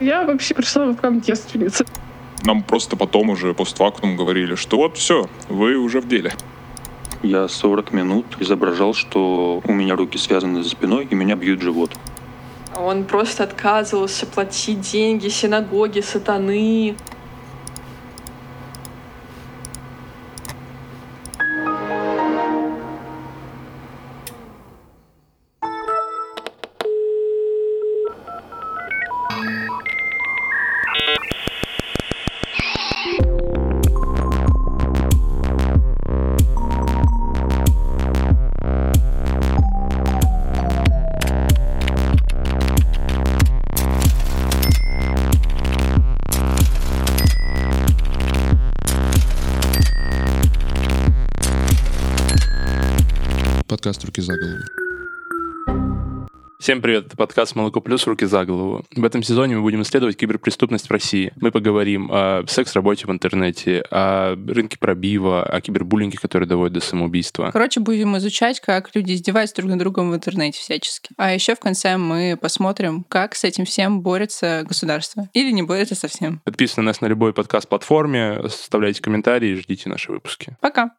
Я вообще пришла в камп девственницы. Нам просто потом уже постфактум говорили, что вот все, вы уже в деле. Я 40 минут изображал, что у меня руки связаны за спиной и меня бьют живот. Он просто отказывался платить деньги синагоги, сатаны. Подкаст «Руки за голову». Всем привет, это подкаст «Молоко плюс. Руки за голову». В этом сезоне мы будем исследовать киберпреступность в России. Мы поговорим о секс-работе в интернете, о рынке пробива, о кибербуллинге, который доводит до самоубийства. Короче, будем изучать, как люди издеваются друг над другом в интернете всячески. А еще в конце мы посмотрим, как с этим всем борется государство. Или не борется совсем. Подписывайтесь на нас на любой подкаст-платформе, оставляйте комментарии и ждите наши выпуски. Пока!